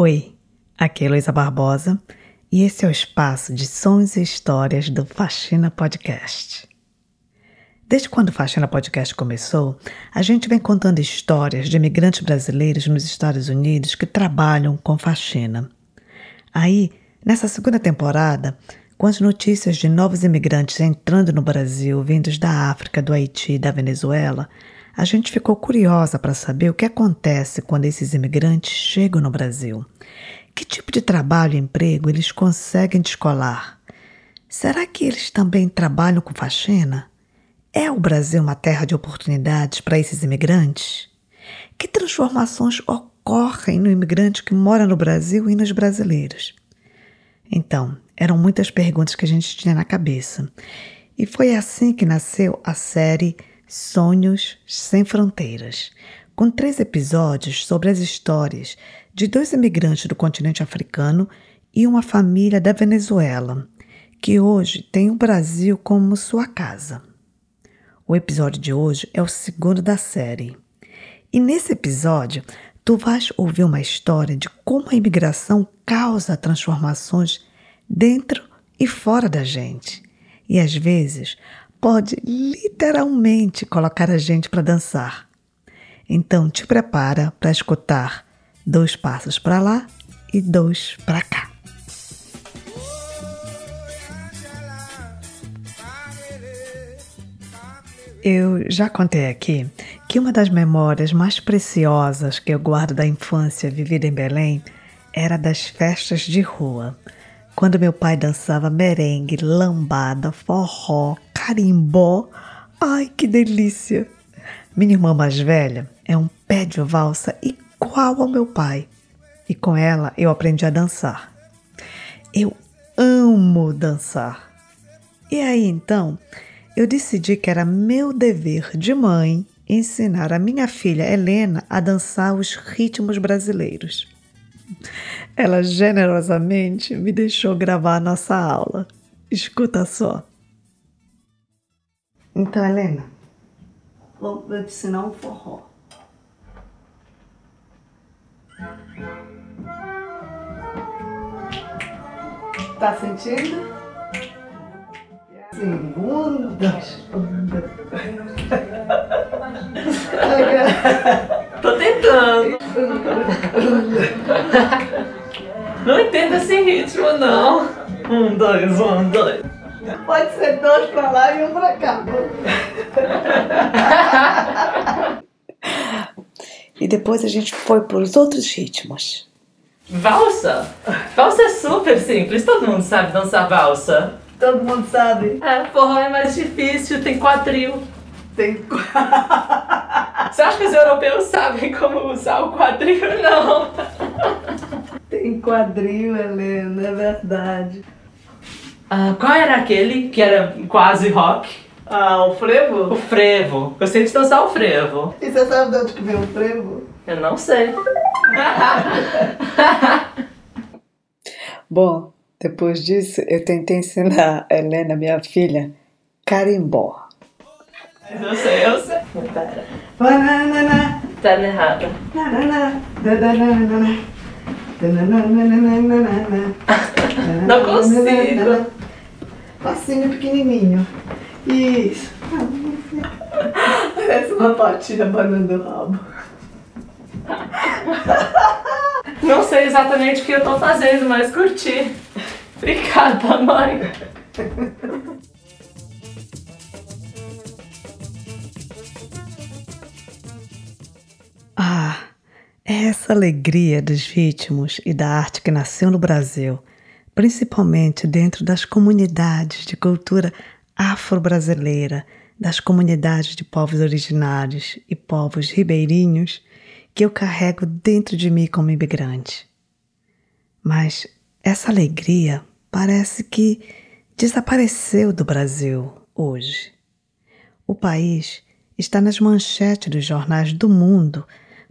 Oi, aqui é Luísa Barbosa e esse é o espaço de sons e histórias do Faxina Podcast. Desde quando o Faxina Podcast começou, a gente vem contando histórias de imigrantes brasileiros nos Estados Unidos que trabalham com faxina. Aí, nessa segunda temporada, com as notícias de novos imigrantes entrando no Brasil, vindos da África, do Haiti e da Venezuela, a gente ficou curiosa para saber o que acontece quando esses imigrantes chegam no Brasil. Que tipo de trabalho e emprego eles conseguem descolar? Será que eles também trabalham com faxina? É o Brasil uma terra de oportunidades para esses imigrantes? Que transformações ocorrem no imigrante que mora no Brasil e nos brasileiros? Então, eram muitas perguntas que a gente tinha na cabeça. E foi assim que nasceu a série Sonhos Sem Fronteiras, com três episódios sobre as histórias de dois imigrantes do continente africano e uma família da Venezuela, que hoje tem o Brasil como sua casa. O episódio de hoje é o segundo da série. E nesse episódio, tu vais ouvir uma história de como a imigração causa transformações dentro e fora da gente. E às vezes pode literalmente colocar a gente para dançar. Então te prepara para escutar dois passos para lá e dois para cá. Eu já contei aqui que uma das memórias mais preciosas que eu guardo da infância vivida em Belém era das festas de rua quando meu pai dançava merengue, lambada, forró, carimbó. Ai, que delícia! Minha irmã mais velha é um pé de valsa igual ao meu pai. E com ela eu aprendi a dançar. Eu amo dançar. E aí então, eu decidi que era meu dever de mãe ensinar a minha filha Helena a dançar os ritmos brasileiros. Ela generosamente me deixou gravar a nossa aula. Escuta só. Então, Helena, vou, te ensinar um forró. Tá sentindo? Segundo, dois, Tô tentando. Não entendo esse ritmo, não. Um, dois, um, dois. Pode ser dois pra lá e um pra cá. e depois a gente foi pros outros ritmos. Valsa? Valsa é super simples, todo mundo sabe dançar valsa. Todo mundo sabe. É, forró é mais difícil, tem quadril. Tem. Você acha que os europeus sabem como usar o quadril? Não. Tem quadril, Helena, é verdade. Ah, qual era aquele que era quase rock? Ah, o frevo? O frevo. Eu sei de dançar o frevo. E você sabe de onde que vem o frevo? Eu não sei. Bom, depois disso eu tentei ensinar a Helena, minha filha, carimbó. Mas eu sei, eu sei. Pera. Tá danana, Não consigo. Passinho pequenininho. Isso. Parece uma patinha banando o rabo. Não sei exatamente o que eu tô fazendo, mas curti. Obrigada, mãe. Ah, essa alegria dos ritmos e da arte que nasceu no Brasil, principalmente dentro das comunidades de cultura afro-brasileira, das comunidades de povos originários e povos ribeirinhos, que eu carrego dentro de mim como imigrante. Mas essa alegria parece que desapareceu do Brasil hoje. O país está nas manchetes dos jornais do mundo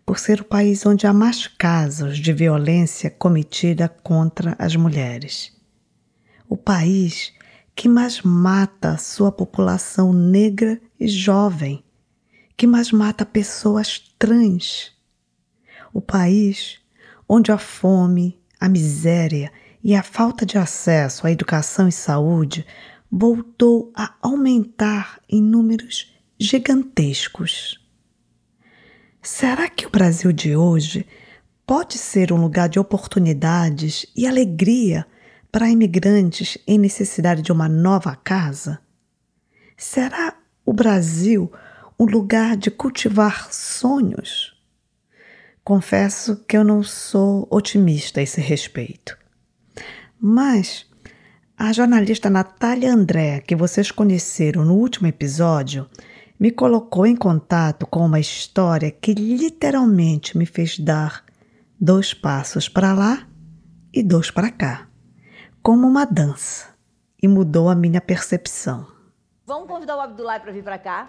por ser o país onde há mais casos de violência cometida contra as mulheres. O país que mais mata sua população negra e jovem, que mais mata pessoas trans. O país onde a fome, a miséria e a falta de acesso à educação e saúde voltou a aumentar em números gigantescos. Será que o Brasil de hoje pode ser um lugar de oportunidades e alegria para imigrantes em necessidade de uma nova casa? Será o Brasil um lugar de cultivar sonhos? Confesso que eu não sou otimista a esse respeito. Mas a jornalista Natália André, que vocês conheceram no último episódio, me colocou em contato com uma história que literalmente me fez dar dois passos para lá e dois para cá, como uma dança, e mudou a minha percepção. Vamos convidar o Abdullah para vir para cá?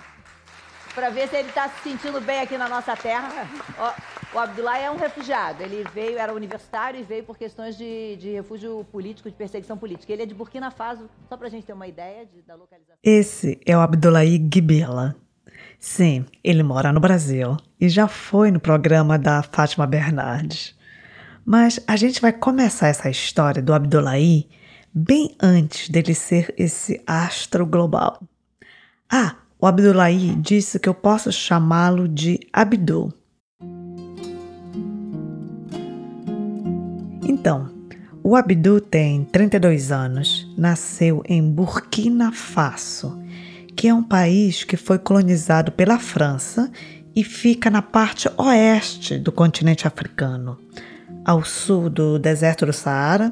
para ver se ele está se sentindo bem aqui na nossa terra. O Abdullah é um refugiado. Ele veio, era universitário e veio por questões de, de refúgio político, de perseguição política. Ele é de Burkina Faso, só para a gente ter uma ideia de, da localização. Esse é o Abdullahi Gibela. Sim, ele mora no Brasil e já foi no programa da Fátima Bernardes. Mas a gente vai começar essa história do Abdullahi bem antes dele ser esse astro global. Ah, o Abdullahi disse que eu posso chamá-lo de Abdul. Então, o Abdul tem 32 anos, nasceu em Burkina Faso, que é um país que foi colonizado pela França e fica na parte oeste do continente africano, ao sul do deserto do Saara,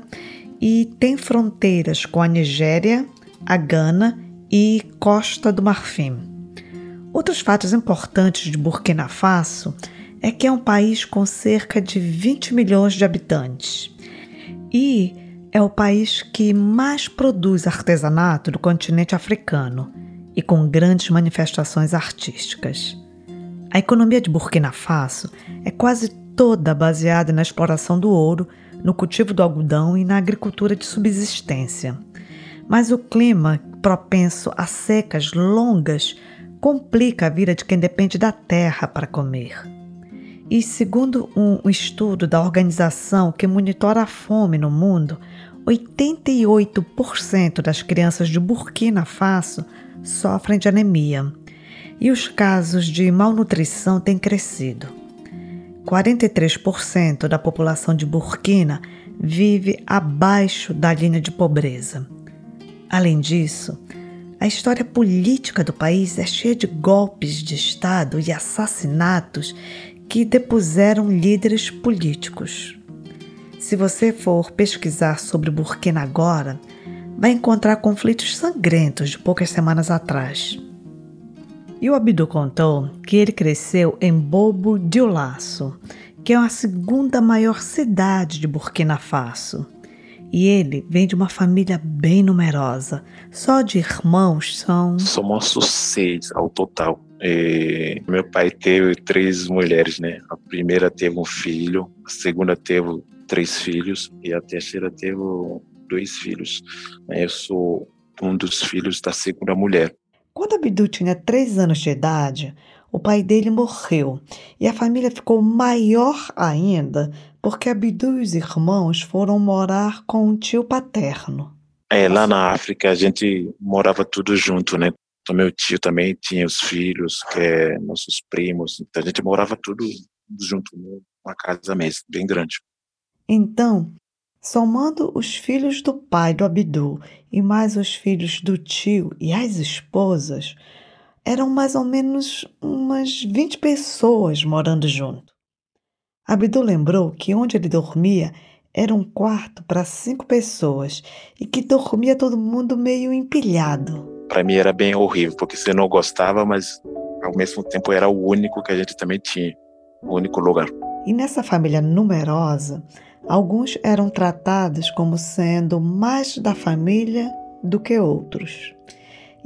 e tem fronteiras com a Nigéria, a Gana e Costa do Marfim. Outros fatos importantes de Burkina Faso é que é um país com cerca de 20 milhões de habitantes e é o país que mais produz artesanato do continente africano e com grandes manifestações artísticas. A economia de Burkina Faso é quase toda baseada na exploração do ouro, no cultivo do algodão e na agricultura de subsistência. Mas o clima propenso a secas longas complica a vida de quem depende da terra para comer. E segundo um estudo da organização que monitora a fome no mundo, 88% das crianças de Burkina Faso sofrem de anemia e os casos de malnutrição têm crescido. 43% da população de Burkina vive abaixo da linha de pobreza. Além disso, a história política do país é cheia de golpes de Estado e assassinatos que depuseram líderes políticos. Se você for pesquisar sobre Burkina agora, vai encontrar conflitos sangrentos de poucas semanas atrás. E o Abdu contou que ele cresceu em Bobo Dioulasso, que é a segunda maior cidade de Burkina Faso. E ele vem de uma família bem numerosa. Só de irmãos são. Somos seis ao total. E meu pai teve três mulheres, né? A primeira teve um filho, a segunda teve três filhos e a terceira teve dois filhos. Eu sou um dos filhos da segunda mulher. Quando Abdu tinha três anos de idade, o pai dele morreu e a família ficou maior ainda porque Abdu e os irmãos foram morar com um tio paterno. É, lá na África a gente morava tudo junto, né? O meu tio também tinha os filhos, que é nossos primos, então a gente morava tudo junto numa casa mesmo, bem grande. Então, somando os filhos do pai do Abdu e mais os filhos do tio e as esposas, eram mais ou menos umas 20 pessoas morando junto. Abdu lembrou que onde ele dormia era um quarto para cinco pessoas e que dormia todo mundo meio empilhado. Para mim era bem horrível, porque você não gostava, mas ao mesmo tempo era o único que a gente também tinha, o único lugar. E nessa família numerosa, alguns eram tratados como sendo mais da família do que outros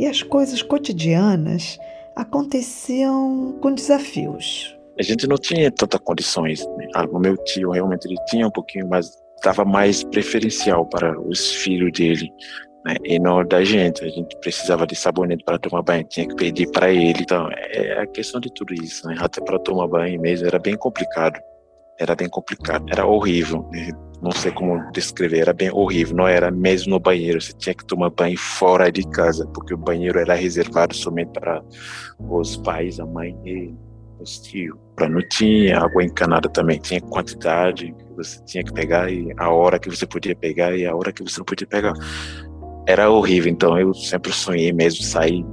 e as coisas cotidianas aconteciam com desafios. A gente não tinha tantas condições. Né? O meu tio realmente ele tinha um pouquinho, mas estava mais preferencial para os filhos dele. Né? E não da gente. A gente precisava de sabonete para tomar banho, tinha que pedir para ele. Então, é a questão de tudo isso. Né? Até para tomar banho mesmo era bem complicado. era bem complicado, era horrível. Não sei como descrever, era bem horrível. Não era mesmo no banheiro, você tinha que tomar banho fora de casa, porque o banheiro era reservado somente para os pais, a mãe e os tios. Não tinha água encanada também, tinha quantidade que você tinha que pegar e a hora que você podia pegar e a hora que você não podia pegar. Era horrível, então eu sempre sonhei mesmo sair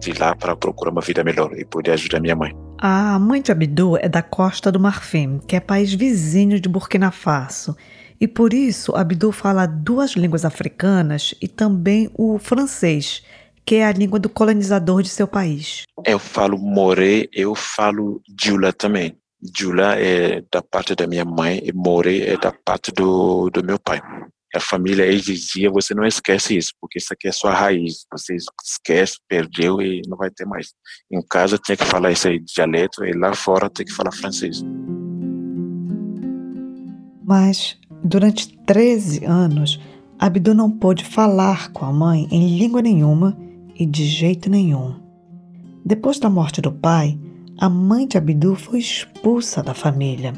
de lá para procurar uma vida melhor e poder ajudar minha mãe. A mãe de Abdu é da Costa do Marfim, que é país vizinho de Burkina Faso. E por isso, Abdu fala duas línguas africanas e também o francês, que é a língua do colonizador de seu país. Eu falo Moré, eu falo Djula também. Djula é da parte da minha mãe e Moré é da parte do, do meu pai a família exigia, você não esquece isso, porque isso aqui é sua raiz. Você esquece, perdeu e não vai ter mais. Em casa tinha que falar esse dialeto e lá fora tem que falar francês. Mas durante 13 anos, Abdu não pôde falar com a mãe em língua nenhuma e de jeito nenhum. Depois da morte do pai, a mãe de Abdu foi expulsa da família.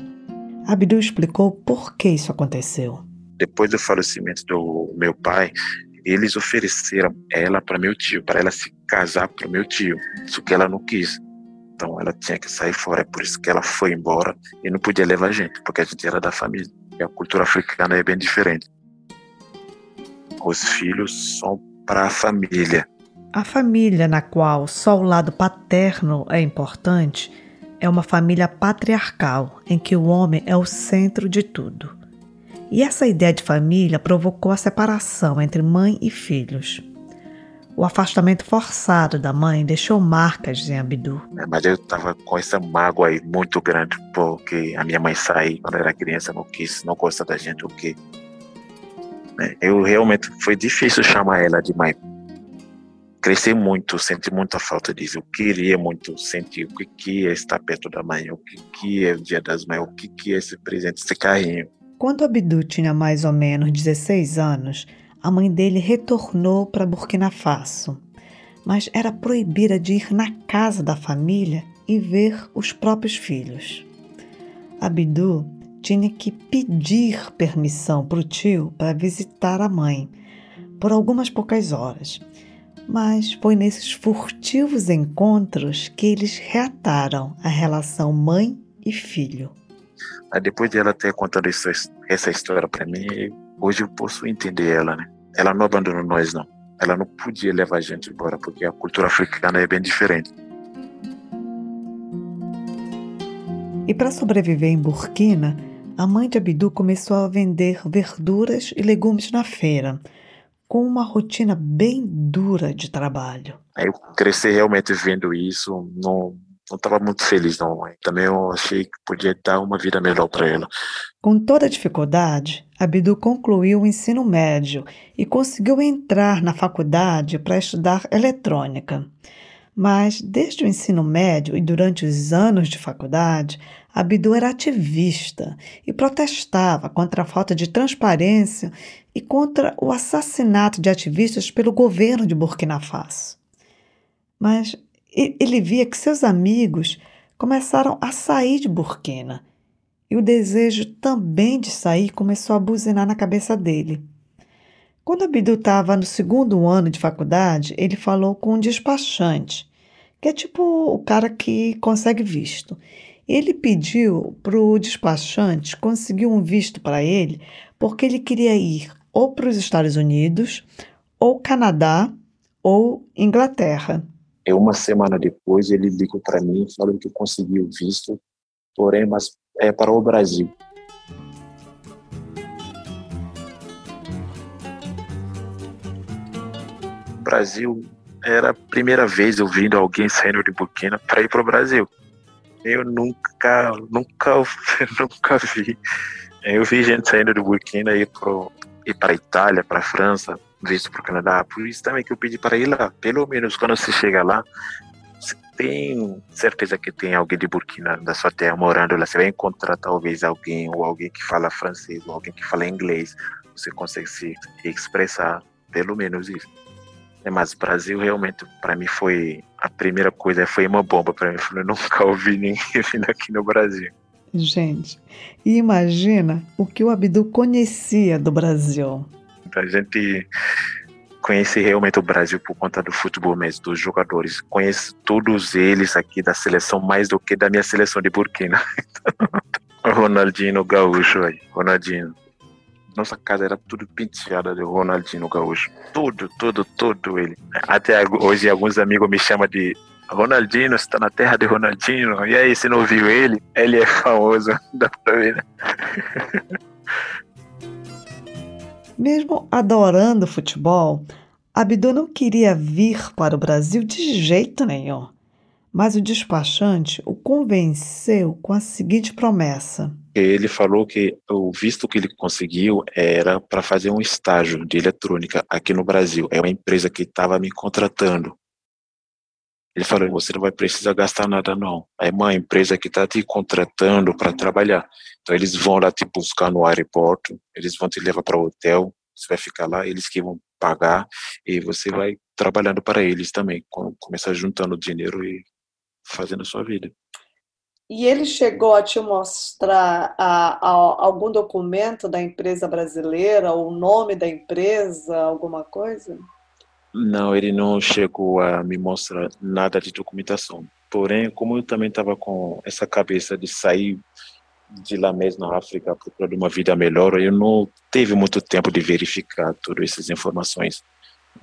Abdu explicou por que isso aconteceu depois do falecimento do meu pai, eles ofereceram ela para meu tio, para ela se casar para meu tio, só que ela não quis. Então ela tinha que sair fora, é por isso que ela foi embora e não podia levar a gente, porque a gente era da família. E a cultura africana é bem diferente. Os filhos são para a família. A família na qual só o lado paterno é importante é uma família patriarcal, em que o homem é o centro de tudo. E essa ideia de família provocou a separação entre mãe e filhos. O afastamento forçado da mãe deixou marcas em Abdu. É, mas eu estava com essa mágoa aí muito grande, porque a minha mãe saiu quando era criança, não quis, não gosta da gente, o quê? É, eu realmente, foi difícil chamar ela de mãe. Cresci muito, senti muita falta disso. Eu queria muito sentir o que, que é estar perto da mãe, o que, que é o dia das mães, o que, que é esse presente, esse carinho. Quando Abdu tinha mais ou menos 16 anos, a mãe dele retornou para Burkina Faso, mas era proibida de ir na casa da família e ver os próprios filhos. Abdu tinha que pedir permissão para o tio para visitar a mãe por algumas poucas horas. Mas foi nesses furtivos encontros que eles reataram a relação mãe e filho. Depois de ela ter contado isso, essa história para mim, hoje eu posso entender ela, né? Ela não abandonou nós, não. Ela não podia levar a gente embora, porque a cultura africana é bem diferente. E para sobreviver em Burkina, a mãe de Abdu começou a vender verduras e legumes na feira, com uma rotina bem dura de trabalho. Eu cresci realmente vendo isso, não não estava muito feliz não. Também eu achei que podia dar uma vida melhor para ela. Com toda a dificuldade, Abdu concluiu o ensino médio e conseguiu entrar na faculdade para estudar eletrônica. Mas desde o ensino médio e durante os anos de faculdade, Abdu era ativista e protestava contra a falta de transparência e contra o assassinato de ativistas pelo governo de Burkina Faso. Mas ele via que seus amigos começaram a sair de Burkina e o desejo também de sair começou a buzinar na cabeça dele. Quando Abdu estava no segundo ano de faculdade, ele falou com um despachante, que é tipo o cara que consegue visto. Ele pediu para o despachante conseguir um visto para ele, porque ele queria ir ou para os Estados Unidos, ou Canadá, ou Inglaterra. E uma semana depois ele ligou para mim falando que conseguiu visto, porém, mas é para o Brasil. Brasil era a primeira vez eu alguém saindo de Burkina para ir para o Brasil. Eu nunca, nunca, nunca vi. Eu vi gente saindo de Burkina e ir para Itália, para França, visto para o Canadá. Por isso também que eu pedi para ir lá. Pelo menos quando você chega lá, você tem certeza que tem alguém de Burkina da sua terra morando lá. Você vai encontrar talvez alguém, ou alguém que fala francês, ou alguém que fala inglês. Você consegue se expressar, pelo menos isso. É, mas o Brasil realmente, para mim, foi a primeira coisa, foi uma bomba para mim. Eu nunca ouvi ninguém vindo aqui no Brasil. Gente, imagina o que o Abdu conhecia do Brasil. A gente conhece realmente o Brasil por conta do futebol mesmo, dos jogadores. Conheço todos eles aqui da seleção mais do que da minha seleção de Burkina. Ronaldinho Gaúcho aí, Ronaldinho. Nossa casa era tudo penteada de Ronaldinho Gaúcho. Tudo, tudo, tudo ele. Até hoje alguns amigos me chamam de Ronaldinho, está na terra de Ronaldinho. E aí, você não viu ele? Ele é famoso, dá pra ver, né? Mesmo adorando futebol, Abdu não queria vir para o Brasil de jeito nenhum. Mas o despachante o convenceu com a seguinte promessa: ele falou que o visto que ele conseguiu era para fazer um estágio de eletrônica aqui no Brasil. É uma empresa que estava me contratando. Ele falou: você não vai precisar gastar nada, não. É uma empresa que está te contratando para trabalhar. Então, eles vão lá te buscar no aeroporto, eles vão te levar para o hotel, você vai ficar lá, eles que vão pagar, e você vai trabalhando para eles também. Começar juntando dinheiro e fazendo a sua vida. E ele chegou a te mostrar a, a, algum documento da empresa brasileira, o nome da empresa, alguma coisa? Não, ele não chegou a me mostrar nada de documentação. Porém, como eu também estava com essa cabeça de sair de lá mesmo na África procurando uma vida melhor, eu não teve muito tempo de verificar todas essas informações.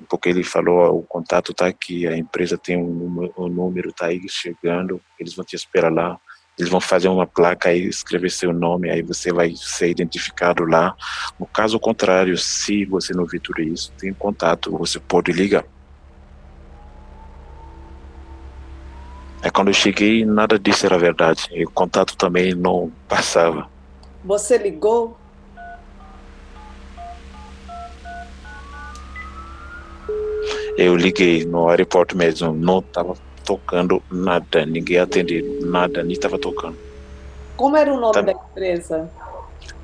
Porque ele falou, o contato está aqui, a empresa tem um, um número, está aí chegando, eles vão te esperar lá eles vão fazer uma placa e escrever seu nome, aí você vai ser identificado lá. No caso contrário, se você não viu tudo isso, tem contato, você pode ligar. É quando eu cheguei, nada disso era verdade. E o contato também não passava. Você ligou? Eu liguei no aeroporto mesmo, não estava tocando nada, ninguém atendendo, nada, nem estava tocando. Como era o nome tá... da empresa?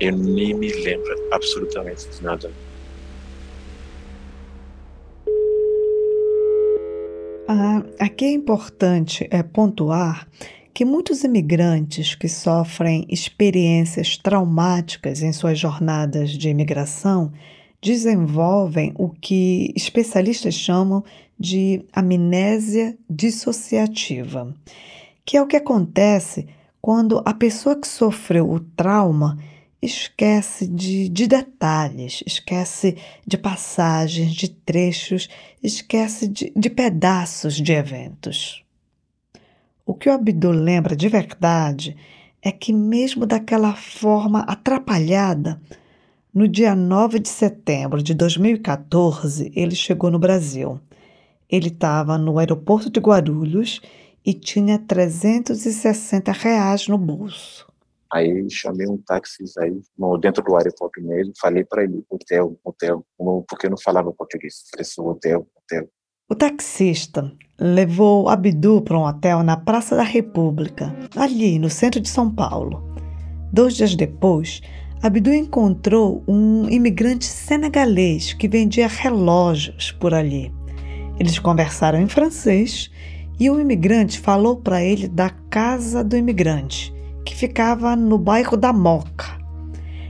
Eu nem me lembro absolutamente de nada. Ah, aqui é importante é, pontuar que muitos imigrantes que sofrem experiências traumáticas em suas jornadas de imigração desenvolvem o que especialistas chamam de amnésia dissociativa, que é o que acontece quando a pessoa que sofreu o trauma esquece de, de detalhes, esquece de passagens, de trechos, esquece de, de pedaços de eventos. O que o Abdul lembra de verdade é que, mesmo daquela forma atrapalhada, no dia 9 de setembro de 2014, ele chegou no Brasil. Ele estava no aeroporto de Guarulhos e tinha 360 reais no bolso. Aí chamei um táxi aí no, dentro do aeroporto mesmo, falei para ele, hotel, hotel, porque eu não falava português. Falei hotel, hotel. O taxista levou Abdu para um hotel na Praça da República, ali no centro de São Paulo. Dois dias depois, Abdu encontrou um imigrante senegalês que vendia relógios por ali. Eles conversaram em francês e o imigrante falou para ele da casa do imigrante, que ficava no bairro da Moca.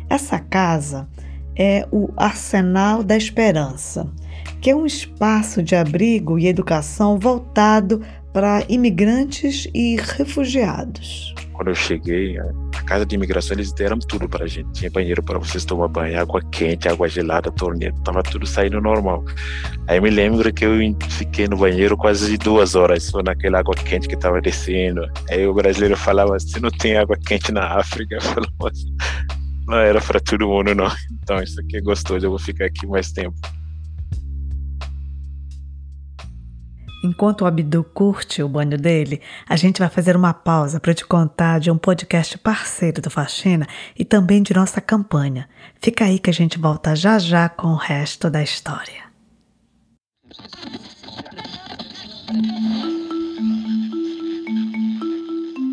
Essa casa é o Arsenal da Esperança, que é um espaço de abrigo e educação voltado para imigrantes e refugiados. Quando eu cheguei, a casa de imigração eles deram tudo para gente. Tinha banheiro para vocês tomar banho, água quente, água gelada, torneira, tava tudo saindo normal. Aí me lembro que eu fiquei no banheiro quase duas horas só naquela água quente que estava descendo. Aí o brasileiro falava: "Se não tem água quente na África", eu falava, não era para todo mundo não. Então isso aqui é gostoso, eu vou ficar aqui mais tempo. Enquanto o Abdu curte o banho dele, a gente vai fazer uma pausa para te contar de um podcast parceiro do Faxina e também de nossa campanha. Fica aí que a gente volta já já com o resto da história.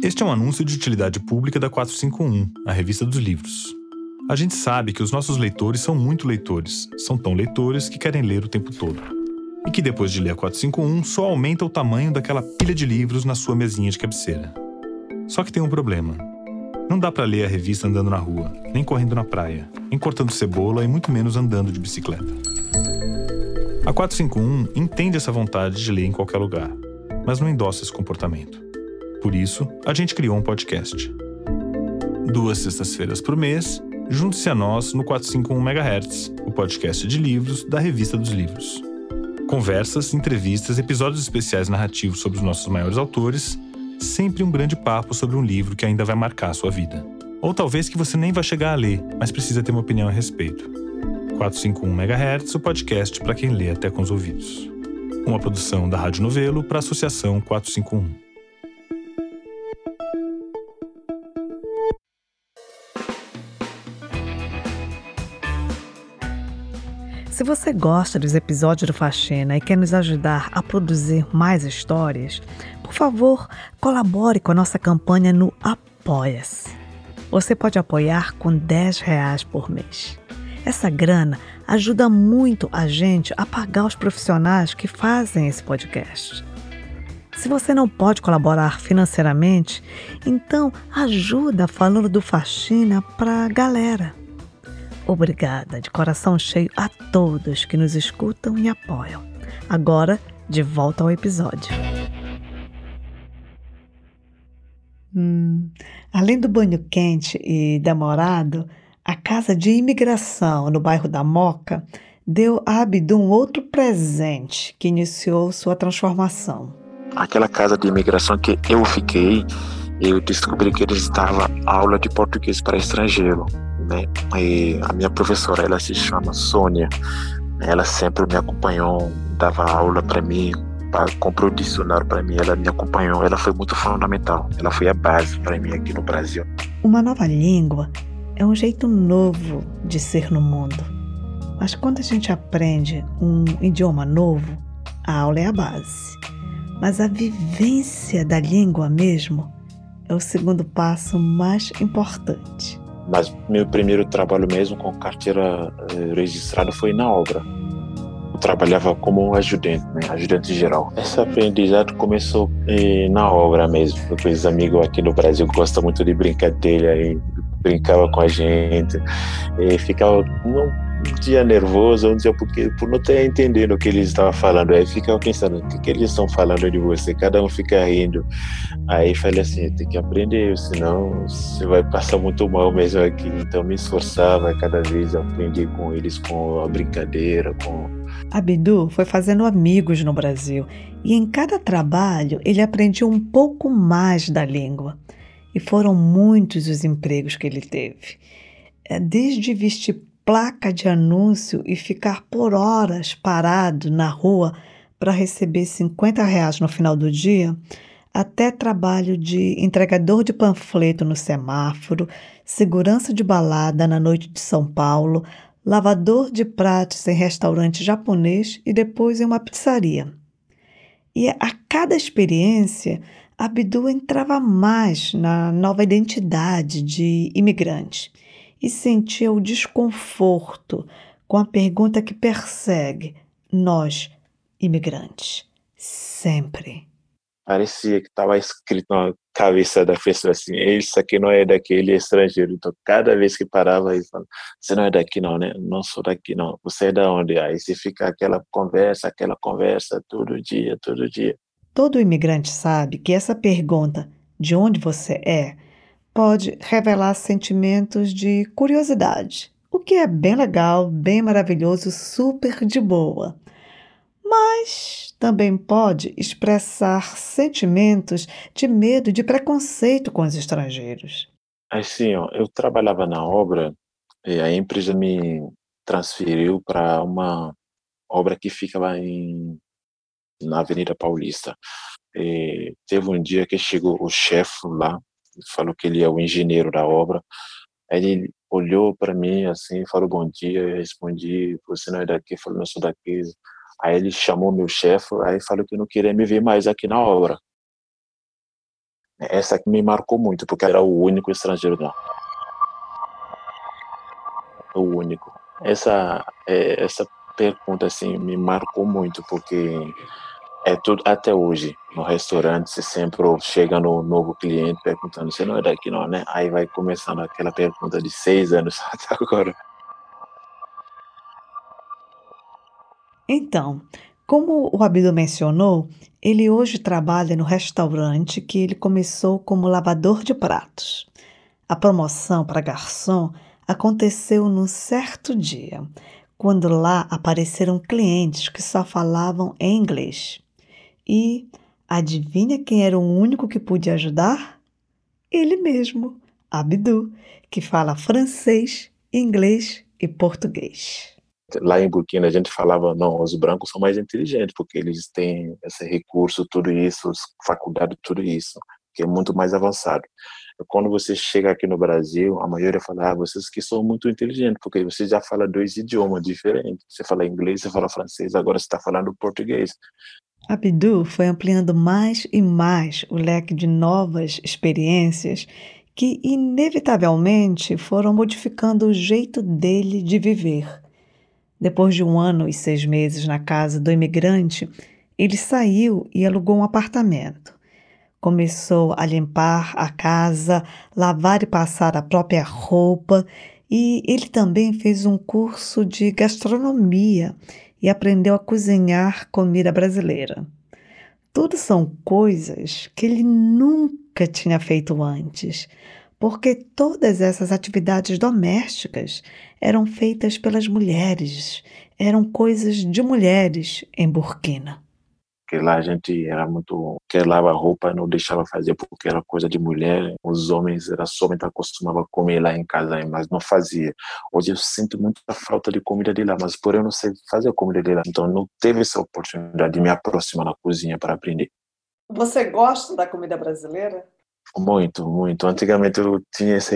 Este é um anúncio de utilidade pública da 451, a revista dos livros. A gente sabe que os nossos leitores são muito leitores, são tão leitores que querem ler o tempo todo e que depois de ler a 451 só aumenta o tamanho daquela pilha de livros na sua mesinha de cabeceira. Só que tem um problema. Não dá para ler a revista andando na rua, nem correndo na praia, nem cortando cebola e muito menos andando de bicicleta. A 451 entende essa vontade de ler em qualquer lugar, mas não endossa esse comportamento. Por isso, a gente criou um podcast. Duas sextas-feiras por mês, junte-se a nós no 451 MHz, o podcast de livros da Revista dos Livros. Conversas, entrevistas, episódios especiais narrativos sobre os nossos maiores autores sempre um grande papo sobre um livro que ainda vai marcar a sua vida. Ou talvez que você nem vai chegar a ler, mas precisa ter uma opinião a respeito. 451 MHz, o podcast para quem lê até com os ouvidos. Uma produção da Rádio Novelo para a Associação 451. Se você gosta dos episódios do Faxina e quer nos ajudar a produzir mais histórias, por favor, colabore com a nossa campanha no Apoia-se. Você pode apoiar com 10 reais por mês. Essa grana ajuda muito a gente a pagar os profissionais que fazem esse podcast. Se você não pode colaborar financeiramente, então ajuda falando do Faxina para a galera. Obrigada de coração cheio a todos que nos escutam e apoiam. Agora, de volta ao episódio. Hum, além do banho quente e demorado, a casa de imigração no bairro da Moca deu a Abdu um outro presente que iniciou sua transformação. Aquela casa de imigração que eu fiquei, eu descobri que eles davam aula de português para estrangeiro. Né? E a minha professora, ela se chama Sônia, ela sempre me acompanhou, dava aula para mim, comprou o dicionário para mim, ela me acompanhou, ela foi muito fundamental. Ela foi a base para mim aqui no Brasil. Uma nova língua é um jeito novo de ser no mundo. Mas quando a gente aprende um idioma novo, a aula é a base. Mas a vivência da língua mesmo é o segundo passo mais importante. Mas meu primeiro trabalho mesmo com carteira eh, registrada foi na obra trabalhava como ajudante, né? ajudante geral. Esse aprendizado começou eh, na obra mesmo, porque os amigos aqui no Brasil gostam muito de brincadeira e brincava com a gente, e ficava um dia nervoso, um dia porque por não ter entendido o que eles estavam falando, aí ficava pensando o que, que eles estão falando de você, cada um fica rindo. Aí falei assim, tem que aprender, senão você vai passar muito mal mesmo aqui. Então me esforçava cada vez, aprendi com eles com a brincadeira, com Abdu foi fazendo amigos no Brasil e em cada trabalho ele aprendia um pouco mais da língua. E foram muitos os empregos que ele teve. É, desde vestir placa de anúncio e ficar por horas parado na rua para receber 50 reais no final do dia, até trabalho de entregador de panfleto no semáforo, segurança de balada na noite de São Paulo, lavador de pratos em restaurante japonês e depois em uma pizzaria. E a cada experiência, Abdu entrava mais na nova identidade de imigrante e sentia o desconforto com a pergunta que persegue nós, imigrantes, sempre. Parecia que estava escrito na cabeça da pessoa assim, isso aqui não é daquele estrangeiro. Então, cada vez que parava, ele falava, você não é daqui não, né? Não sou daqui não. Você é da onde? Aí você fica aquela conversa, aquela conversa todo dia, todo dia. Todo imigrante sabe que essa pergunta, de onde você é, pode revelar sentimentos de curiosidade, o que é bem legal, bem maravilhoso, super de boa mas também pode expressar sentimentos de medo de preconceito com os estrangeiros. Assim, ó, eu trabalhava na obra e a empresa me transferiu para uma obra que fica lá em, na Avenida Paulista. E teve um dia que chegou o chefe lá, falou que ele é o engenheiro da obra. Aí ele olhou para mim assim, falou bom dia, eu respondi, você não é daqui? Falou, não sou daqui. Aí ele chamou meu chefe, aí falou que não queria me ver mais aqui na obra. Essa que me marcou muito, porque era o único estrangeiro lá. O único. Essa, é, essa pergunta assim me marcou muito, porque É tudo até hoje. No restaurante, você sempre chega no novo cliente perguntando: você não é daqui, não, né? Aí vai começando aquela pergunta de seis anos até agora. Então, como o Abdo mencionou, ele hoje trabalha no restaurante que ele começou como lavador de pratos. A promoção para garçom aconteceu num certo dia, quando lá apareceram clientes que só falavam em inglês. E adivinha quem era o único que podia ajudar? Ele mesmo, Abdu, que fala francês, inglês e português. Lá em Burkina a gente falava, não, os brancos são mais inteligentes, porque eles têm esse recurso, tudo isso, faculdade, tudo isso, que é muito mais avançado. Quando você chega aqui no Brasil, a maioria fala, ah, vocês que são muito inteligentes, porque você já fala dois idiomas diferentes. Você fala inglês, você fala francês, agora você está falando português. Abdu foi ampliando mais e mais o leque de novas experiências que, inevitavelmente, foram modificando o jeito dele de viver. Depois de um ano e seis meses na casa do imigrante, ele saiu e alugou um apartamento. Começou a limpar a casa, lavar e passar a própria roupa, e ele também fez um curso de gastronomia e aprendeu a cozinhar comida brasileira. Tudo são coisas que ele nunca tinha feito antes, porque todas essas atividades domésticas eram feitas pelas mulheres, eram coisas de mulheres em Burkina porque lá a gente era muito quer lavar roupa não deixava fazer porque era coisa de mulher. Os homens era somente acostumava comer lá em casa mas não fazia. Hoje eu sinto muita falta de comida de lá mas por eu não sei fazer a comida de lá. Então não teve essa oportunidade de me aproximar na cozinha para aprender. Você gosta da comida brasileira? Muito, muito. Antigamente eu tinha esse,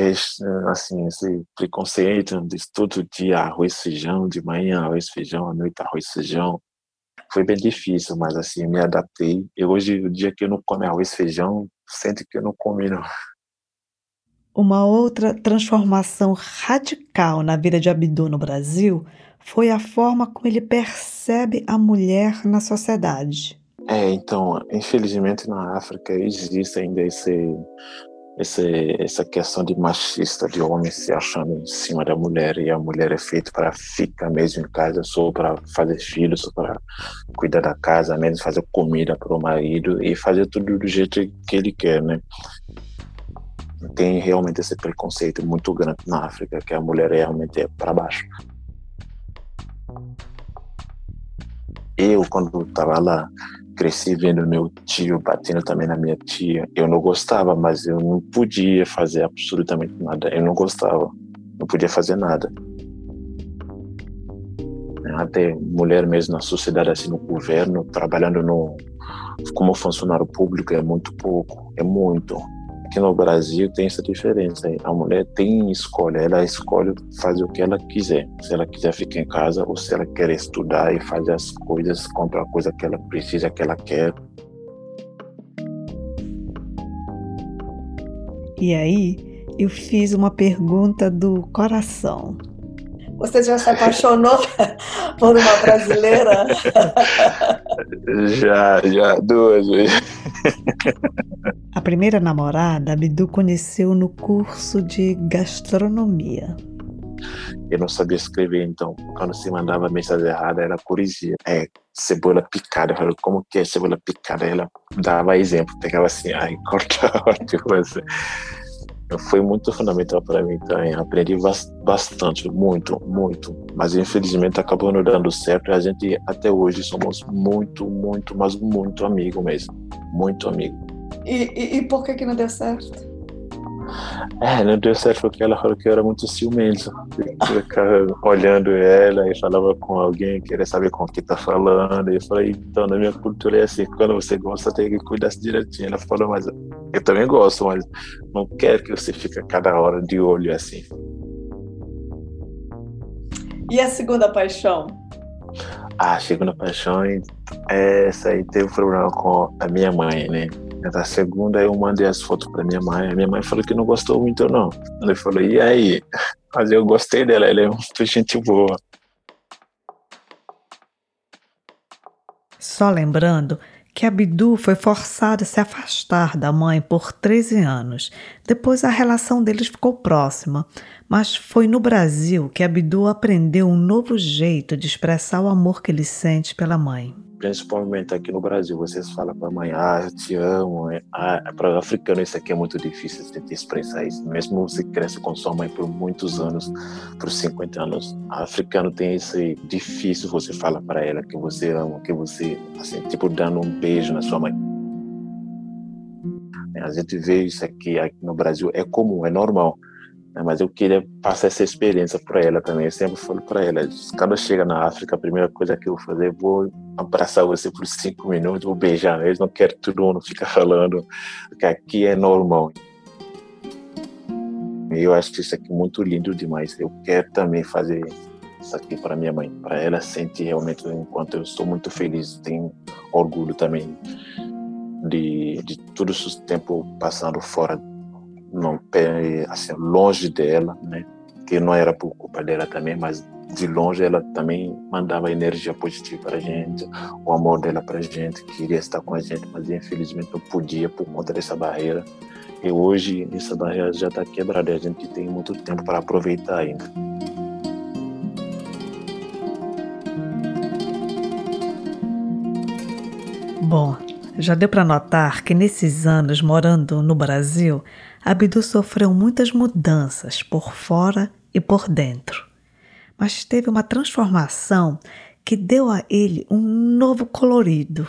assim, esse preconceito de todo dia arroz feijão, de manhã arroz feijão, à noite arroz feijão foi bem difícil, mas assim, me adaptei. E hoje, o dia que eu não como arroz e feijão, sente que eu não comi, não. Uma outra transformação radical na vida de Abdu no Brasil foi a forma como ele percebe a mulher na sociedade. É, então, infelizmente na África existe ainda esse esse, essa questão de machista, de homem se achando em cima da mulher, e a mulher é feita para ficar mesmo em casa, só para fazer filhos, só para cuidar da casa, menos fazer comida para o marido e fazer tudo do jeito que ele quer, né? Tem realmente esse preconceito muito grande na África, que a mulher realmente é para baixo. Eu, quando estava lá, cresci vendo meu tio batendo também na minha tia. Eu não gostava, mas eu não podia fazer absolutamente nada. Eu não gostava, não podia fazer nada. Até mulher mesmo na sociedade, assim, no governo, trabalhando no, como funcionário público é muito pouco, é muito. Aqui no Brasil tem essa diferença. A mulher tem escolha, ela escolhe fazer o que ela quiser. Se ela quiser ficar em casa ou se ela quer estudar e fazer as coisas, comprar a coisa que ela precisa, que ela quer. E aí, eu fiz uma pergunta do coração. Você já se apaixonou por uma brasileira? Já, já, duas vezes. A primeira namorada, Abdu conheceu no curso de gastronomia. Eu não sabia escrever, então, quando se mandava mensagem errada, ela corrigia. É, cebola picada. Eu falei, como que é cebola picada? Ela dava exemplo, pegava assim, ai, cortava, tipo assim foi muito fundamental para mim também. Aprendi bastante, muito, muito. Mas infelizmente acabou não dando certo. A gente até hoje somos muito, muito, mas muito amigo mesmo. Muito amigo. E, e, e por que que não deu certo? É, não deu certo porque ela falou que eu era muito ciumento. Ficava olhando ela e falava com alguém, queria saber com quem tá falando. E eu falei, então, na minha cultura é assim, quando você gosta, tem que cuidar direitinho. Ela falou, mas eu também gosto, mas não quero que você fique cada hora de olho assim. E a segunda paixão? A segunda paixão, essa aí teve um problema com a minha mãe, né? A segunda eu mandei as fotos para minha mãe. A minha mãe falou que não gostou muito, não. Ele falou, e aí? Mas eu gostei dela, ela é muito gente boa. Só lembrando que Abdu foi forçado a se afastar da mãe por 13 anos. Depois a relação deles ficou próxima, mas foi no Brasil que Abdu aprendeu um novo jeito de expressar o amor que ele sente pela mãe principalmente aqui no Brasil, vocês falam para a mãe, ah, eu te amo. É, ah, para o africano isso aqui é muito difícil de expressar isso. Mesmo você cresce com sua mãe por muitos anos, por 50 anos, o africano tem esse difícil você falar para ela que você ama, que você, assim, tipo, dando um beijo na sua mãe. A gente vê isso aqui, aqui no Brasil, é comum, é normal. Né? Mas eu queria passar essa experiência para ela também. Eu sempre falo para ela: quando chega na África, a primeira coisa que eu vou fazer, vou abraçar você por cinco minutos, vou beijar. Eles não querem todo mundo ficar falando que aqui é normal. Eu acho isso aqui muito lindo demais. Eu quero também fazer isso aqui para minha mãe, para ela sentir realmente enquanto eu estou muito feliz, tenho orgulho também de, de todo esse tempo passando fora não assim, longe dela, né? Que não era por culpa dela também, mas de longe ela também mandava energia positiva para gente, o amor dela para gente, queria estar com a gente, mas infelizmente não podia por conta dessa barreira. E hoje essa barreira já está quebrada, a gente tem muito tempo para aproveitar ainda. Bom, já deu para notar que nesses anos morando no Brasil, Abdu sofreu muitas mudanças por fora e por dentro, mas teve uma transformação que deu a ele um novo colorido.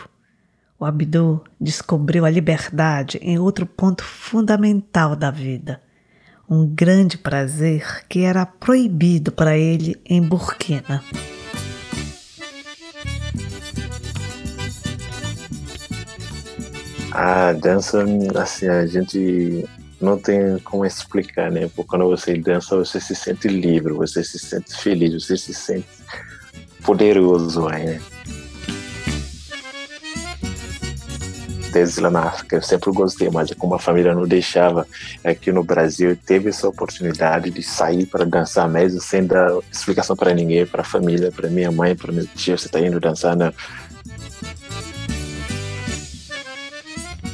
O Abdu descobriu a liberdade em outro ponto fundamental da vida, um grande prazer que era proibido para ele em Burkina. A dança, assim, a gente não tem como explicar, né? Porque quando você dança, você se sente livre, você se sente feliz, você se sente poderoso né? Desde lá na África, eu sempre gostei, mas como a família não deixava, aqui no Brasil, teve essa oportunidade de sair para dançar mesmo, sem dar explicação para ninguém, para a família, para minha mãe, para meu tio, você está indo dançar, né?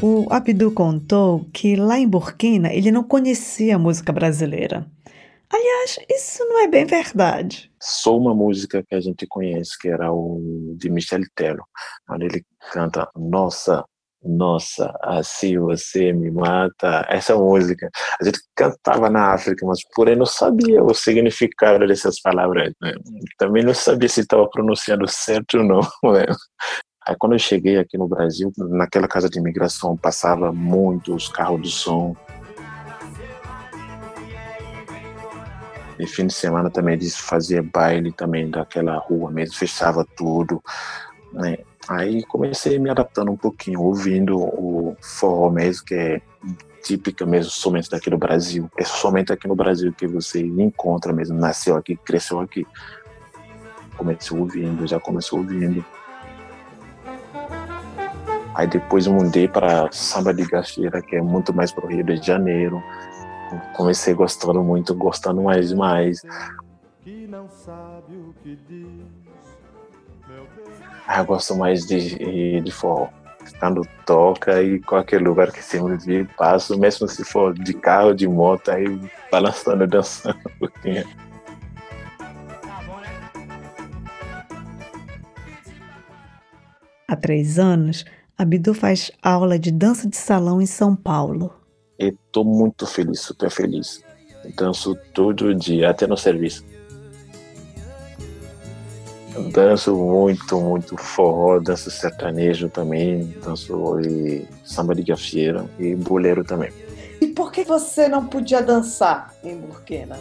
O Abdu contou que lá em Burkina ele não conhecia a música brasileira. Aliás, isso não é bem verdade. Só uma música que a gente conhece, que era o de Michel Tello, onde ele canta Nossa, nossa, assim você me mata. Essa música. A gente cantava na África, mas porém não sabia o significado dessas palavras. Né? Também não sabia se estava pronunciando certo ou não. Né? Aí quando eu cheguei aqui no Brasil, naquela casa de imigração passava muitos carros de som. E fim de semana também eles fazia baile também daquela rua mesmo, fechava tudo. Né? Aí comecei me adaptando um pouquinho, ouvindo o forró mesmo, que é típica mesmo somente daqui do Brasil. É somente aqui no Brasil que você encontra mesmo, nasceu aqui, cresceu aqui. Comecei ouvindo, já começou ouvindo. Aí depois mudei para samba de gafeira, que é muito mais para o Rio de Janeiro. Comecei gostando muito, gostando mais e mais. Aí eu gosto mais de, de forró. Quando toca e qualquer lugar que você me vir, passo, mesmo se for de carro, de moto, aí balançando, dançando um pouquinho. Há três anos, Abdu faz aula de dança de salão em São Paulo. Estou muito feliz, super feliz. Danço todo dia, até no serviço. Danço muito, muito forró, danço sertanejo também, danço e samba de gafieira e boleiro também. E por que você não podia dançar em Burkina?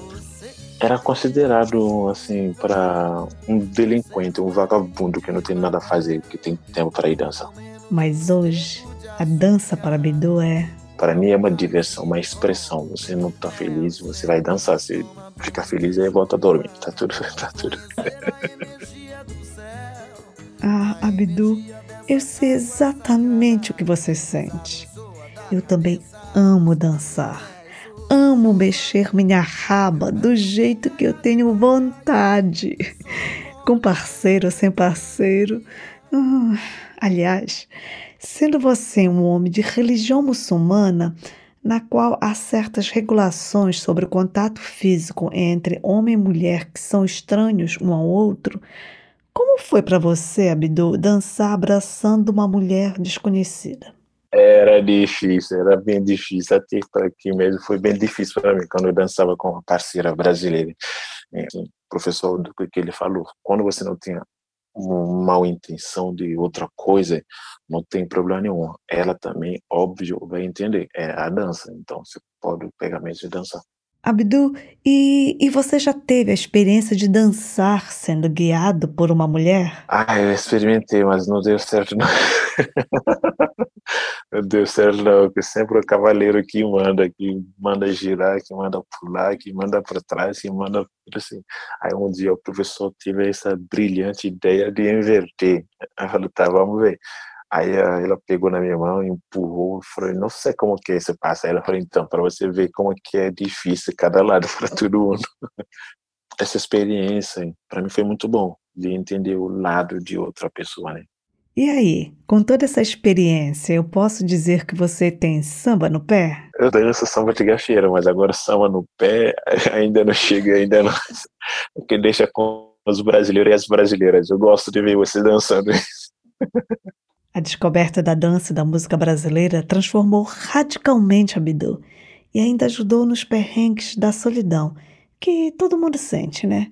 Era considerado assim para um delinquente, um vagabundo que não tem nada a fazer, que tem tempo para ir dançar. Mas hoje, a dança para Bidu é. Para mim é uma diversão, uma expressão. Você não está feliz, você vai dançar. Você fica feliz e volta a dormir. Tá tudo, tá tudo. ah, Abdu, eu sei exatamente o que você sente. Eu também amo dançar. Amo mexer minha raba do jeito que eu tenho vontade. Com parceiro ou sem parceiro. Uh, Aliás, Sendo você um homem de religião muçulmana, na qual há certas regulações sobre o contato físico entre homem e mulher que são estranhos um ao outro, como foi para você, Abdu, dançar abraçando uma mulher desconhecida? Era difícil, era bem difícil. Até aqui mesmo foi bem difícil para mim quando eu dançava com uma parceira brasileira. Assim, professor, do que ele falou, quando você não tem uma mal intenção de outra coisa, não tem problema nenhum. Ela também, óbvio, vai entender. É a dança, então você pode pegar mesmo e dançar. Abdu, e, e você já teve a experiência de dançar sendo guiado por uma mulher? Ah, eu experimentei, mas não deu certo não. não deu certo não, porque sempre o cavaleiro que manda, que manda girar, que manda pular, que manda para trás, que manda assim. Aí um dia o professor teve essa brilhante ideia de inverter. Eu falei, tá, vamos ver. Aí ela pegou na minha mão, empurrou, falou, não sei como que é esse passo. Aí ela falou, então, para você ver como que é difícil cada lado para todo mundo. Essa experiência, para mim, foi muito bom, de entender o lado de outra pessoa, né? E aí, com toda essa experiência, eu posso dizer que você tem samba no pé? Eu danço samba de gafeira, mas agora samba no pé ainda não chega, ainda não. Porque deixa com os brasileiros e as brasileiras. Eu gosto de ver você dançando isso. A descoberta da dança e da música brasileira transformou radicalmente Abdu e ainda ajudou nos perrengues da solidão, que todo mundo sente, né?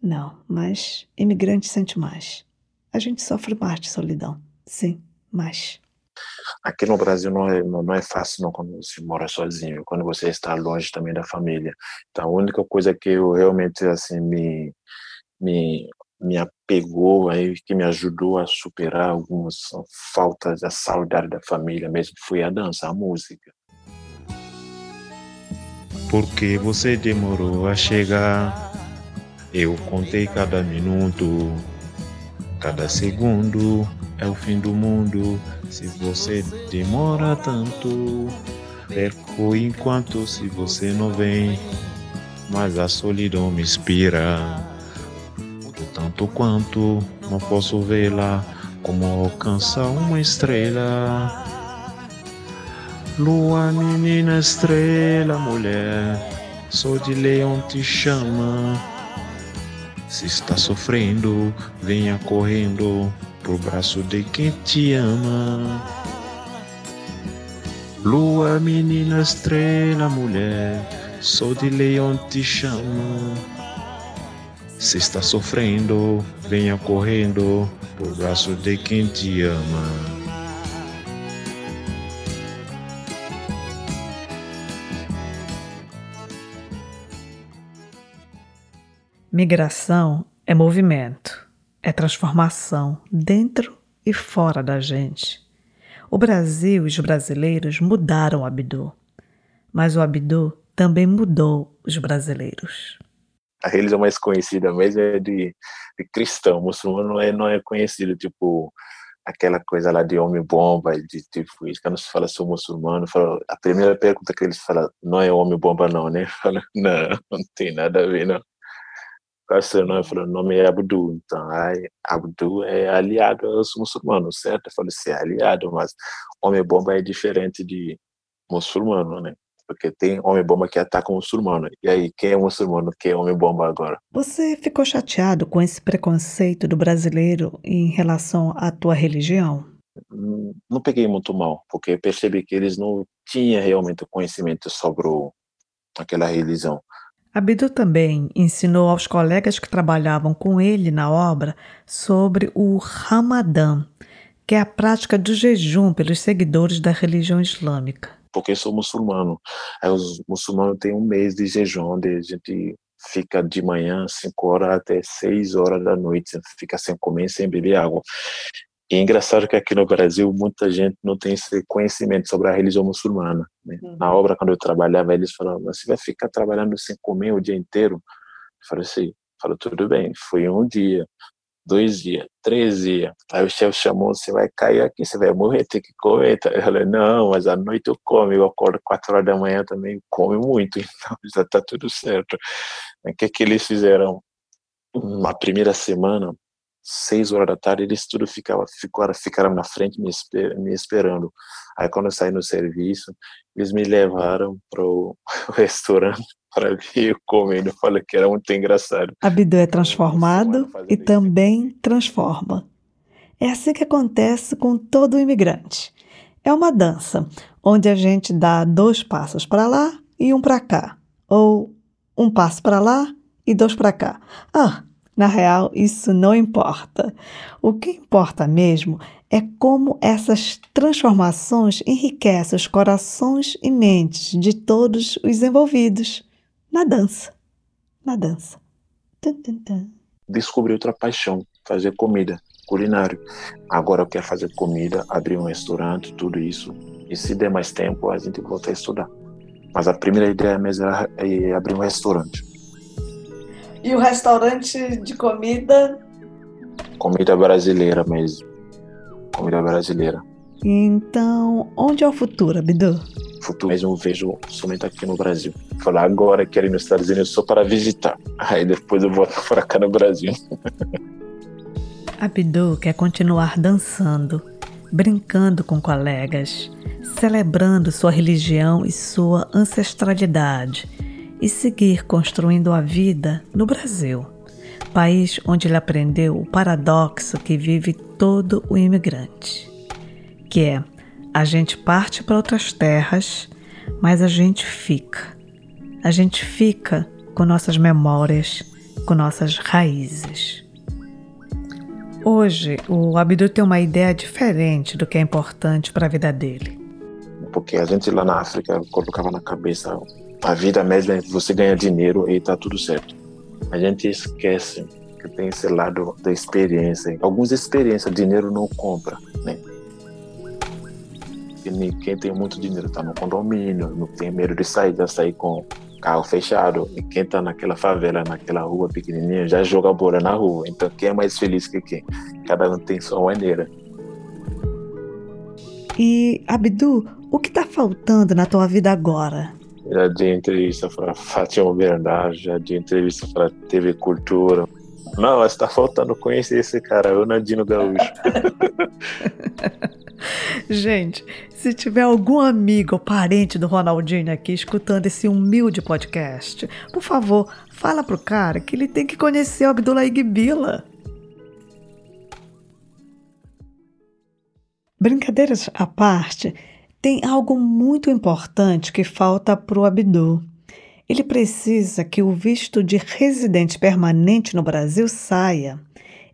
Não, mas imigrante sente mais. A gente sofre mais de solidão, sim, mais. Aqui no Brasil não é, não é fácil não quando você mora sozinho, quando você está longe também da família. Então a única coisa que eu realmente assim me me me apegou aí que me ajudou a superar algumas faltas da saudade da família mesmo foi a dança, a música. Porque você demorou a chegar, eu contei cada minuto, cada segundo é o fim do mundo. Se você demora tanto, perco enquanto se você não vem, mas a solidão me inspira tanto quanto não posso vê-la como alcança uma estrela. Lua, menina, estrela, mulher, sou de leão, te chama. Se está sofrendo, venha correndo pro braço de quem te ama. Lua, menina, estrela, mulher, sou de leão, te chama. Se está sofrendo, venha correndo por braço de quem te ama. Migração é movimento, é transformação dentro e fora da gente. O Brasil e os brasileiros mudaram o Abdu, mas o Abdu também mudou os brasileiros a religião mais conhecida mesmo é de, de cristão, muçulmano não é, não é conhecido, tipo, aquela coisa lá de homem-bomba, de tipo, isso, quando se fala sou muçulmano, fala, a primeira pergunta que eles falam, não é homem-bomba não, né? Fala, não, não tem nada a ver, não. Qual seu nome? Falou, o nome é Abdu, então, aí, Abdu é aliado aos muçulmanos, certo? Eu falei, se é aliado, mas homem-bomba é diferente de muçulmano, né? Porque tem homem-bomba que ataca o muçulmano. E aí, quem é muçulmano, quem é homem-bomba agora? Você ficou chateado com esse preconceito do brasileiro em relação à tua religião? Hum, não peguei muito mal, porque percebi que eles não tinham realmente conhecimento sobre o, aquela religião. Abdu também ensinou aos colegas que trabalhavam com ele na obra sobre o Ramadã, que é a prática do jejum pelos seguidores da religião islâmica porque sou muçulmano. Aí os muçulmanos têm um mês de jejum, onde a gente fica de manhã, 5 horas até 6 horas da noite, fica sem comer, sem beber água. E é engraçado que aqui no Brasil muita gente não tem esse conhecimento sobre a religião muçulmana. Né? Uhum. Na obra, quando eu trabalhava, eles falavam, você vai ficar trabalhando sem comer o dia inteiro? Eu falei assim, falou, tudo bem, foi um dia dois dias, três dias. Aí o chefe chamou, você vai cair aqui, você vai morrer, tem que comer. Eu falei, não, mas à noite eu como, eu acordo quatro horas da manhã também, come muito, então já está tudo certo. O que que eles fizeram? Na primeira semana, seis horas da tarde, eles tudo ficavam, ficaram, ficaram na frente me, esper, me esperando. Aí quando eu saí no serviço, eles me levaram para o restaurante para ver comendo. Eu falei que era muito engraçado. Abdu é transformado e também transforma. É assim que acontece com todo imigrante. É uma dança, onde a gente dá dois passos para lá e um para cá, ou um passo para lá e dois para cá. Ah, na real, isso não importa. O que importa mesmo é como essas transformações enriquecem os corações e mentes de todos os envolvidos na dança. Na dança. Tum, tum, tum. Descobri outra paixão, fazer comida, culinário. Agora eu quero fazer comida, abrir um restaurante, tudo isso. E se der mais tempo, a gente volta a estudar. Mas a primeira ideia mesmo é abrir um restaurante. E o restaurante de comida? Comida brasileira mesmo. Comida brasileira. Então, onde é o futuro, Abdu? Futuro mesmo vejo somente aqui no Brasil. Falar agora quero ir nos Estados Unidos só para visitar. Aí depois eu volto para cá no Brasil. Abdu quer continuar dançando, brincando com colegas, celebrando sua religião e sua ancestralidade e seguir construindo a vida no Brasil, país onde ele aprendeu o paradoxo que vive todo o imigrante, que é a gente parte para outras terras, mas a gente fica. A gente fica com nossas memórias, com nossas raízes. Hoje, o Abdu tem uma ideia diferente do que é importante para a vida dele. Porque a gente lá na África colocava na cabeça a vida mesmo é você ganhar dinheiro e tá tudo certo. A gente esquece que tem esse lado da experiência. Algumas experiências dinheiro não compra, né? Quem tem muito dinheiro está no condomínio, não tem medo de sair, já sair com carro fechado. E quem está naquela favela, naquela rua pequenininha, já joga bola na rua. Então quem é mais feliz que quem? Cada um tem sua maneira. E Abdu, o que está faltando na tua vida agora? Já dei entrevista para Fátima Bernardo, já dei entrevista para TV Cultura. Não, está faltando conhecer esse cara, o Nadino Gaúcho. Gente, se tiver algum amigo ou parente do Ronaldinho aqui escutando esse humilde podcast, por favor, fala pro cara que ele tem que conhecer o Abdullah Igbila. Brincadeiras à parte, tem algo muito importante que falta para o Abdu. Ele precisa que o visto de residente permanente no Brasil saia.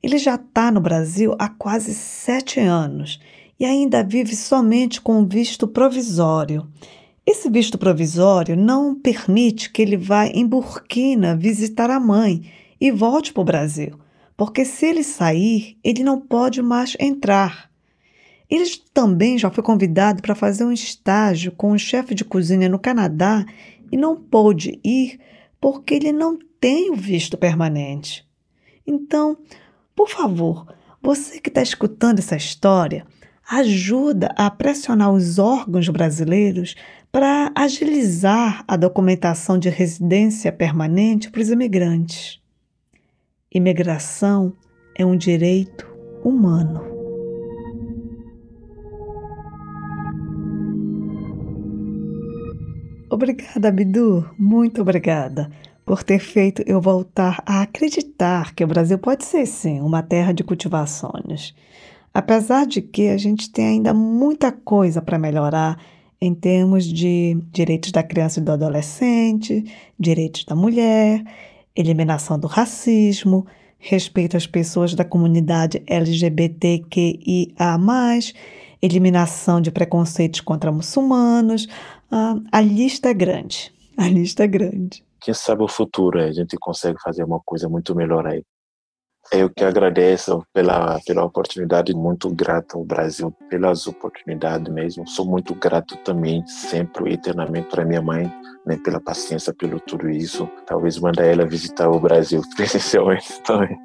Ele já está no Brasil há quase sete anos e ainda vive somente com visto provisório. Esse visto provisório não permite que ele vá em Burkina visitar a mãe e volte para o Brasil, porque se ele sair, ele não pode mais entrar. Ele também já foi convidado para fazer um estágio com um chefe de cozinha no Canadá e não pôde ir porque ele não tem o visto permanente. Então, por favor, você que está escutando essa história, ajuda a pressionar os órgãos brasileiros para agilizar a documentação de residência permanente para os imigrantes. Imigração é um direito humano. Obrigada, Abdu, muito obrigada por ter feito eu voltar a acreditar que o Brasil pode ser sim uma terra de cultivar sonhos. Apesar de que a gente tem ainda muita coisa para melhorar em termos de direitos da criança e do adolescente, direitos da mulher, eliminação do racismo, respeito às pessoas da comunidade LGBTQIA, eliminação de preconceitos contra muçulmanos, ah, a lista é grande. A lista é grande. Quem sabe o futuro, a gente consegue fazer uma coisa muito melhor aí. Eu que agradeço pela, pela oportunidade, muito grato ao Brasil pelas oportunidades mesmo. Sou muito grato também, sempre eternamente, para minha mãe, né, pela paciência, pelo tudo isso. Talvez mandar ela visitar o Brasil presencialmente também.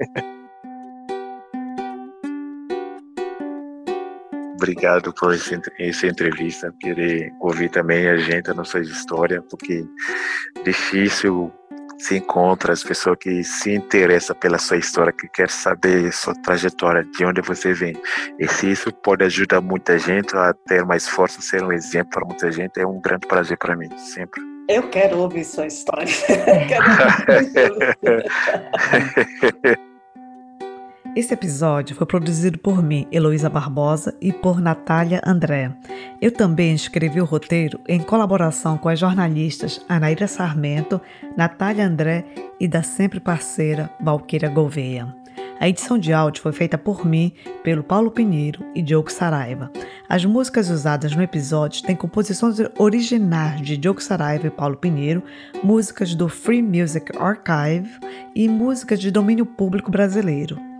Obrigado por essa entrevista, querer ouvir também a gente, a nossa história, porque difícil se encontra, as pessoas que se interessam pela sua história, que quer saber sua trajetória, de onde você vem. E se isso pode ajudar muita gente a ter mais força, ser um exemplo para muita gente, é um grande prazer para mim, sempre. Eu quero ouvir sua história. Esse episódio foi produzido por mim, Heloísa Barbosa, e por Natália André. Eu também escrevi o roteiro em colaboração com as jornalistas Anaíra Sarmento, Natália André e da sempre parceira Valquíria Gouveia. A edição de áudio foi feita por mim, pelo Paulo Pinheiro e Diogo Saraiva. As músicas usadas no episódio têm composições originais de Diogo Saraiva e Paulo Pinheiro, músicas do Free Music Archive e músicas de domínio público brasileiro.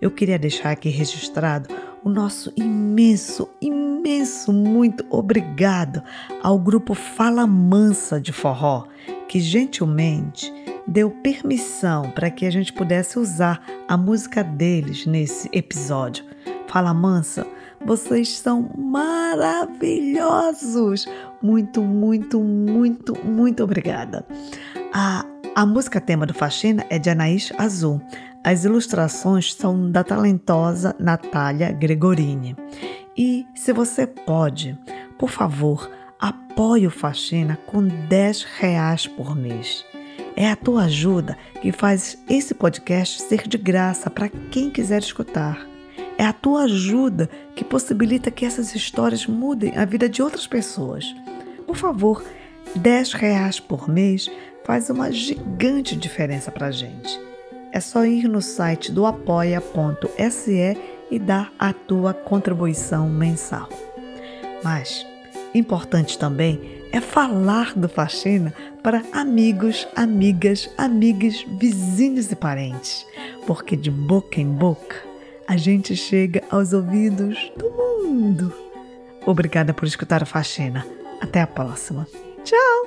Eu queria deixar aqui registrado o nosso imenso, imenso muito obrigado ao grupo Fala Mansa de Forró, que gentilmente deu permissão para que a gente pudesse usar a música deles nesse episódio. Fala Mansa, vocês são maravilhosos! Muito, muito, muito, muito obrigada. A, a música tema do Faxina é de Anaís Azul. As ilustrações são da talentosa Natália Gregorini. E se você pode, por favor, apoie o Faxina com 10 reais por mês. É a tua ajuda que faz esse podcast ser de graça para quem quiser escutar. É a tua ajuda que possibilita que essas histórias mudem a vida de outras pessoas. Por favor, 10 reais por mês faz uma gigante diferença para a gente. É só ir no site do apoia.se e dar a tua contribuição mensal. Mas, importante também é falar do Faxina para amigos, amigas, amigas, vizinhos e parentes, porque de boca em boca a gente chega aos ouvidos do mundo. Obrigada por escutar a Faxina. Até a próxima. Tchau!